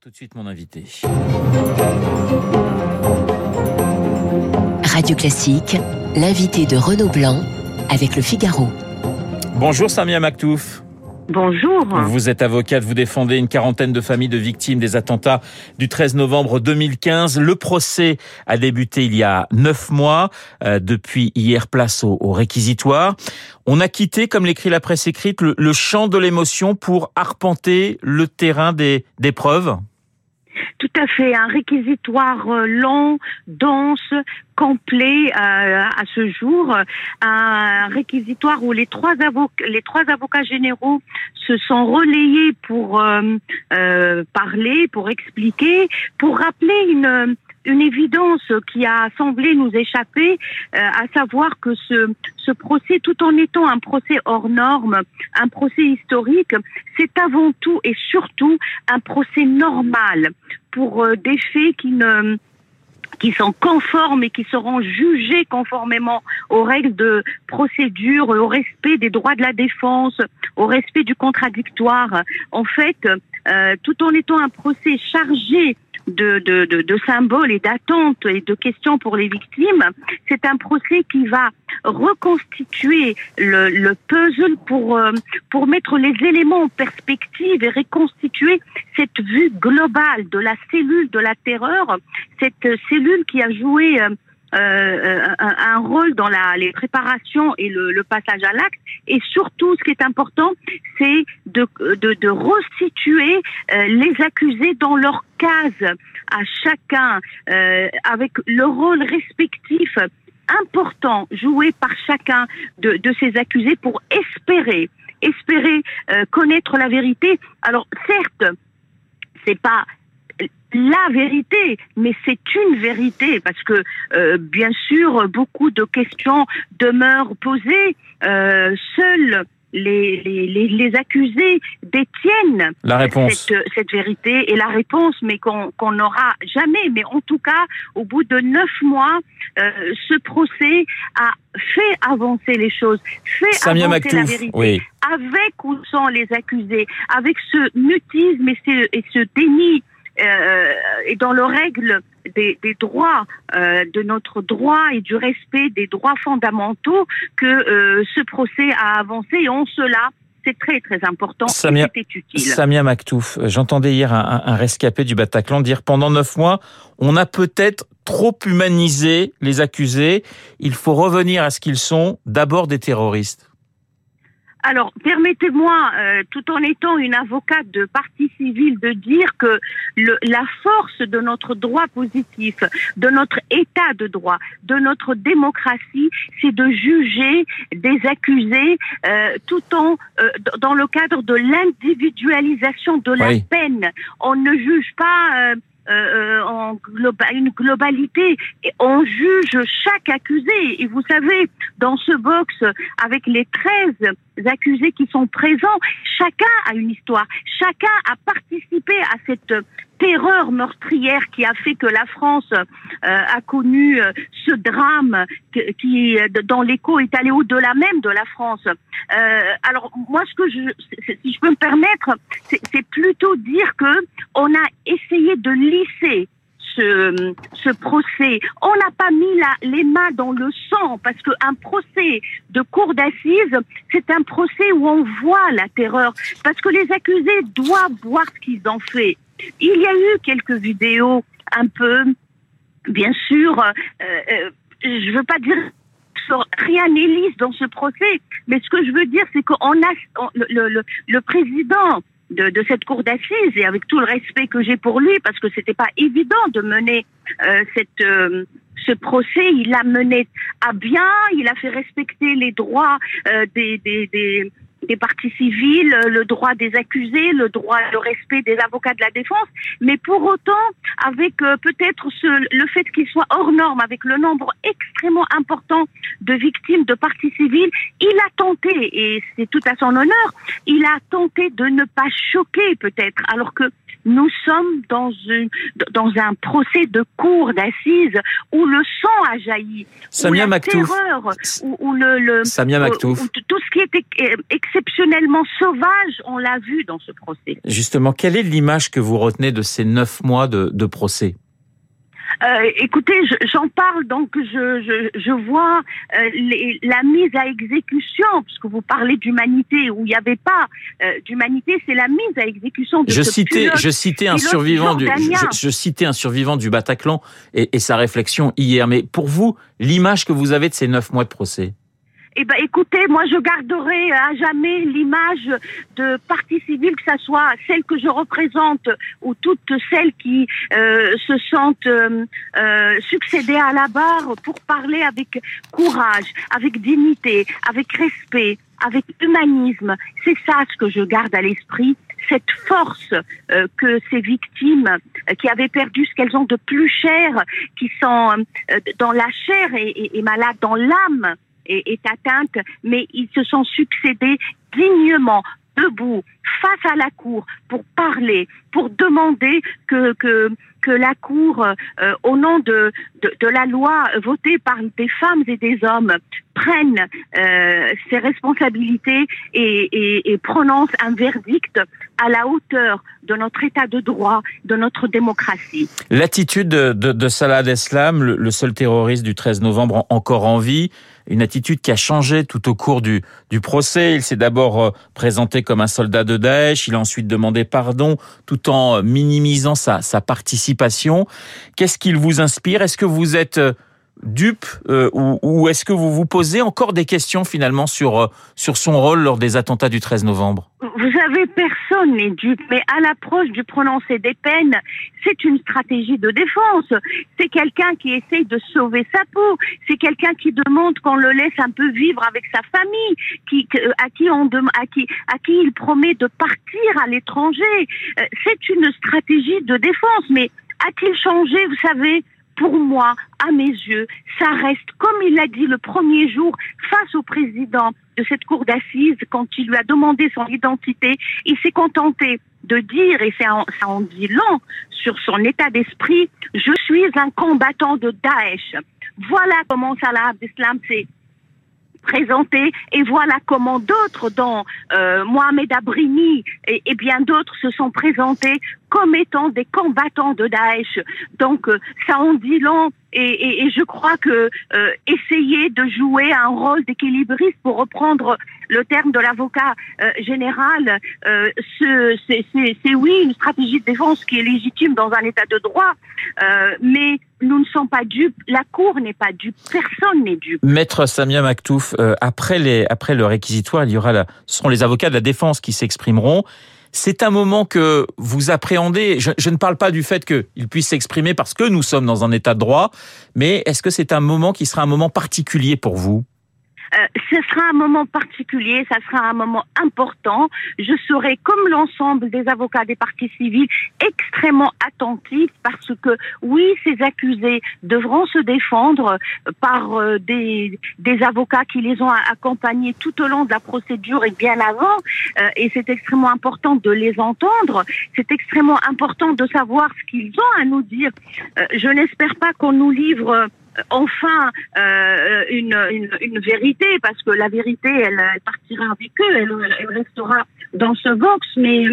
Tout de suite, mon invité. Radio Classique, l'invité de Renaud Blanc avec le Figaro. Bonjour Samia Maktouf. Bonjour. Vous êtes avocate, vous défendez une quarantaine de familles de victimes des attentats du 13 novembre 2015. Le procès a débuté il y a neuf mois. Euh, depuis hier, place au, réquisitoire. On a quitté, comme l'écrit la presse écrite, le, champ de l'émotion pour arpenter le terrain des, des preuves. Tout à fait, un réquisitoire euh, long, dense, complet euh, à ce jour, un réquisitoire où les trois avocats, les trois avocats généraux se sont relayés pour euh, parler, pour expliquer, pour rappeler une une évidence qui a semblé nous échapper, euh, à savoir que ce, ce procès, tout en étant un procès hors norme, un procès historique, c'est avant tout et surtout un procès normal pour euh, des faits qui ne qui sont conformes et qui seront jugés conformément aux règles de procédure, au respect des droits de la défense, au respect du contradictoire. En fait, euh, tout en étant un procès chargé de, de, de, de symboles et d'attentes et de questions pour les victimes, c'est un procès qui va reconstituer le, le puzzle pour, euh, pour mettre les éléments en perspective et reconstituer cette vue globale de la cellule de la terreur, cette cellule qui a joué euh, euh, un, un, rôle dans la, les préparations et le, le passage à l'acte. Et surtout, ce qui est important, c'est de, de, de restituer euh, les accusés dans leur case à chacun, euh, avec le rôle respectif important joué par chacun de, de ces accusés pour espérer, espérer euh, connaître la vérité. Alors certes, c'est pas la vérité, mais c'est une vérité parce que euh, bien sûr beaucoup de questions demeurent posées. Euh, seuls les, les, les, accusés détiennent la réponse. Cette, cette vérité et la réponse, mais qu'on n'aura jamais. Mais en tout cas, au bout de neuf mois, euh, ce procès a fait avancer les choses, fait Samia avancer la vérité. Oui. Avec ou sans les accusés, avec ce mutisme et ce, et ce déni et dans le règle des, des droits, euh, de notre droit et du respect des droits fondamentaux que euh, ce procès a avancé. Et en cela, c'est très très important Samia, et utile. Samia Maktouf, j'entendais hier un, un, rescapé du Bataclan dire pendant neuf mois, on a peut-être trop humanisé les accusés. Il faut revenir à ce qu'ils sont, d'abord des terroristes. Alors, permettez-moi, euh, tout en étant une avocate de partie civile, de dire que le, la force de notre droit positif, de notre état de droit, de notre démocratie, c'est de juger des accusés euh, tout en euh, dans le cadre de l'individualisation de la Oui. peine. On ne juge pas. euh, euh, en globa- une globalité. Et on juge chaque accusé. Et vous savez, dans ce box, avec les 13 accusés qui sont présents, chacun a une histoire. Chacun a participé à cette terreur meurtrière qui a fait que la France euh, a connu euh, ce drame qui, euh, dans l'écho, est allé au-delà même de la France. Euh, alors moi, ce que je, si je peux me permettre, c'est c'est plutôt dire que on a essayé de lisser ce, procès. On n'a pas mis les mains dans le sang parce qu'un procès de cour d'assises, c'est un procès où on voit la terreur parce que les accusés doivent voir ce qu'ils ont fait. Il y a eu quelques vidéos un peu, bien sûr, euh, euh, je veux pas dire rien n'est lisse dans ce procès, mais ce que je veux dire, c'est qu'on a le président de, de cette cour d'assises et avec tout le respect que j'ai pour lui, parce que c'était pas évident de mener euh, cette euh, ce procès, il l'a mené à bien, il a fait respecter les droits euh, des, des parties civiles, le droit des accusés, le droit, le respect des avocats de la défense, mais pour autant, avec euh, peut-être le fait qu'il soit hors norme, avec le nombre extrêmement important de victimes de parties civiles, il a tenté, et c'est tout à son honneur, il a tenté de ne pas choquer peut-être, alors que nous sommes dans, une, dans un procès de cour d'assises où le sang a jailli, Samia où la Maktouf. terreur, où, où le, le- Samia où- où tout ce qui était euh, exceptionnellement sauvage, on l'a vu dans ce procès. Justement, quelle est l'image que vous retenez de ces neuf mois de, de procès? Euh, écoutez, je- j'en parle donc je, je, je vois euh, les- la mise à exécution, puisque vous parlez d'humanité où il n'y avait pas euh, d'humanité, c'est la mise à exécution de Je ce citais, pilote. je citais un survivant du, je, je citais un survivant du Bataclan et, et sa réflexion hier. Mais pour vous, l'image que vous avez de ces neuf mois de procès, Eh ben, écoutez, moi, je garderai à jamais l'image de partie civile, que ça soit celle que je représente ou toutes celles qui euh, se sentent euh, euh, succéder à la barre pour parler avec courage, avec dignité, avec respect, avec humanisme. C'est ça ce que je garde à l'esprit cette force euh, que ces victimes euh, qui avaient perdu ce qu'elles ont de plus cher, qui sont euh, dans la chair et, et malades dans l'âme, est, atteinte, mais ils se sont succédés dignement, debout, face à la Cour, pour parler, pour demander que, que, que la Cour, euh, au nom de, de, la loi votée par des femmes et des hommes, prenne euh, ses responsabilités et, prononce un verdict à la hauteur de notre état de droit, de notre démocratie. L'attitude de, Salah Deslam, le, le seul terroriste du 13 novembre encore en vie, une attitude qui a changé tout au cours du, du procès. Il s'est d'abord euh, présenté comme un soldat de Daesh, il a ensuite demandé pardon tout en minimisant sa, sa participation. Qu'est-ce qu'il vous inspire? Est-ce que vous êtes euh, dupe euh, ou, ou est-ce que vous vous posez encore des questions finalement sur, euh, sur son rôle lors des attentats du 13 novembre? Vous savez, personne n'est dupe, mais à l'approche du prononcé des peines, c'est une stratégie de défense. C'est quelqu'un qui essaye de sauver sa peau. C'est quelqu'un qui demande qu'on le laisse un peu vivre avec sa famille, qui, à, qui on à, qui, à qui il promet de partir à l'étranger. Euh, C'est une stratégie de défense, mais a-t-il changé, vous savez? Pour moi, à mes yeux, ça reste, comme il l'a dit le premier jour face au président de cette cour d'assises, quand il lui a demandé son identité, il s'est contenté de dire, et ça en, ça dit long sur son état d'esprit, je suis un combattant de Daesh. Voilà comment Salah Abdeslam s'est présenté et voilà comment d'autres, dont euh, Mohamed Abrini et bien d'autres, se sont présentés comme étant des combattants de Daesh. Donc euh, ça en dit long et, je crois que euh, essayer de jouer un rôle d'équilibriste, pour reprendre le terme de l'avocat euh, général, ce- c'est oui une stratégie de défense qui est légitime dans un état de droit, mais nous ne sommes pas dupes, la Cour n'est pas dupe, personne n'est dupe. Maître Samia Maktouf, après, le réquisitoire, il y aura ce seront les avocats de la défense qui s'exprimeront. C'est un moment que vous appréhendez. Je, je ne parle pas du fait qu'ils puissent s'exprimer parce que nous sommes dans un état de droit, mais est-ce que c'est un moment qui sera un moment particulier pour vous? Euh, ce sera un moment particulier, ça sera un moment important. Je serai, comme l'ensemble des avocats des parties civiles, extrêmement attentif parce que oui, ces accusés devront se défendre par euh, des, des avocats qui les ont accompagnés tout au long de la procédure et bien avant. Euh, et c'est extrêmement important de les entendre. C'est extrêmement important de savoir ce qu'ils ont à nous dire. Euh, je n'espère pas qu'on nous livre euh, enfin euh, une, vérité, parce que la vérité, elle, partira avec eux, elle, restera dans ce box, mais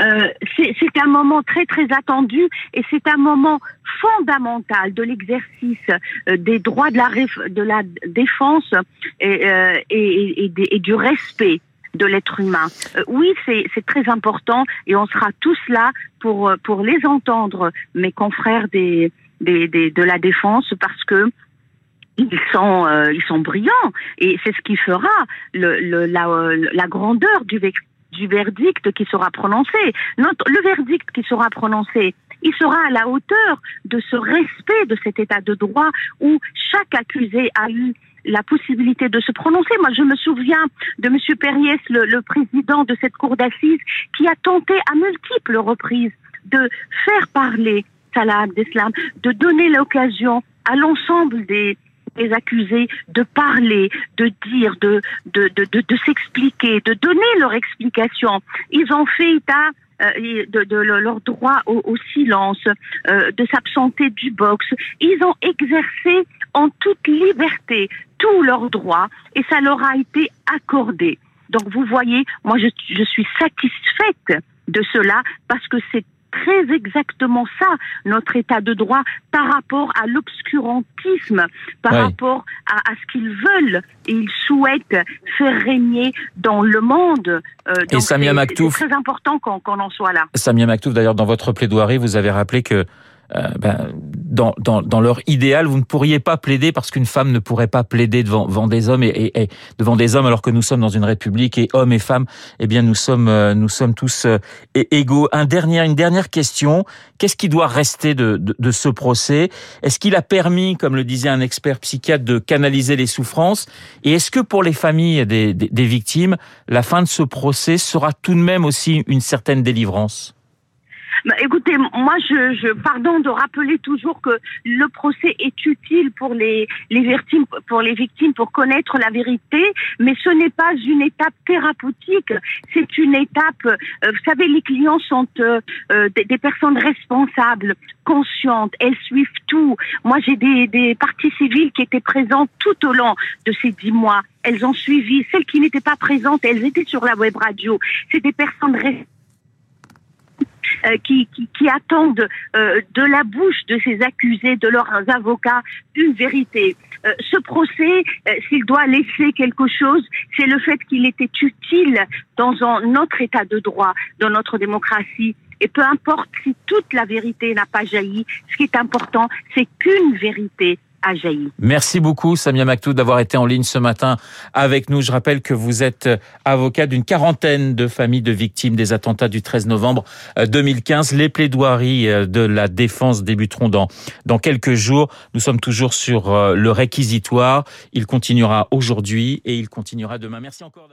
euh, c'est un moment très très attendu et c'est un moment fondamental de l'exercice euh, des droits de la, défense et, du respect de l'être humain. Oui, c'est très important et on sera tous là pour pour les entendre, mes confrères des, de la défense, parce que ils sont euh, ils sont brillants et c'est ce qui fera le, le, la, grandeur du, du verdict qui sera prononcé. Le verdict qui sera prononcé, il sera à la hauteur de ce respect de cet état de droit où chaque accusé a eu la possibilité de se prononcer. Moi, je me souviens de Monsieur Perriès, le, le président de cette cour d'assises, qui a tenté à multiples reprises de faire parler De donner l'occasion à l'ensemble des, accusés de parler, de dire, de, de, de, de, s'expliquer, de donner leur explication. Ils ont fait état de, de, leur droit au, silence, de s'absenter du box. Ils ont exercé en toute liberté tous leurs droits et ça leur a été accordé. Donc vous voyez, moi je, je suis satisfaite de cela parce que c'est très exactement ça, notre état de droit, par rapport à l'obscurantisme, par rapport à, à ce qu'ils veulent et ils souhaitent faire régner dans le monde. Euh, et Samia Maktouf, c'est très important qu'on en soit là. Samia Maktouf, d'ailleurs, dans votre plaidoirie, vous avez rappelé que euh, ben, dans, dans, dans, leur idéal, vous ne pourriez pas plaider parce qu'une femme ne pourrait pas plaider devant, devant des hommes et, et, devant des hommes alors que nous sommes dans une république et hommes et femmes, eh bien nous sommes euh, nous sommes tous euh, égaux. Un dernier, une dernière question. Qu'est-ce qui doit rester de, de, de ce procès? Est-ce qu'il a permis, comme le disait un expert psychiatre, de canaliser les souffrances? Et est-ce que pour les familles des, des, des victimes, la fin de ce procès sera tout de même aussi une certaine délivrance? Bah, écoutez, moi, je, je, pardon de rappeler toujours que le procès est utile pour les, les victimes, pour les victimes, pour connaître la vérité, mais ce n'est pas une étape thérapeutique. C'est une étape. Euh, vous savez, les clients sont euh, euh, des, des, personnes responsables, conscientes. Elles suivent tout. Moi, j'ai des, des parties civiles qui étaient présentes tout au long de ces dix mois. Elles ont suivi. Celles qui n'étaient pas présentes, elles étaient sur la web radio. C'est des personnes responsables qui, qui, qui, attendent euh, de la bouche de ces accusés, de leurs avocats, une vérité. Euh, ce procès, s'il doit laisser quelque chose, c'est le fait qu'il était utile dans un, notre état de droit, dans notre démocratie. Et peu importe si toute la vérité n'a pas jailli, ce qui est important, c'est qu'une vérité Merci beaucoup Samia Maktou d'avoir été en ligne ce matin avec nous. Je rappelle que vous êtes avocat d'une quarantaine de familles de victimes des attentats du 13 novembre 2015. Euh, Les plaidoiries euh, de la défense débuteront dans, dans quelques jours. Nous sommes toujours sur euh, le réquisitoire. Il continuera aujourd'hui et il continuera demain. Merci encore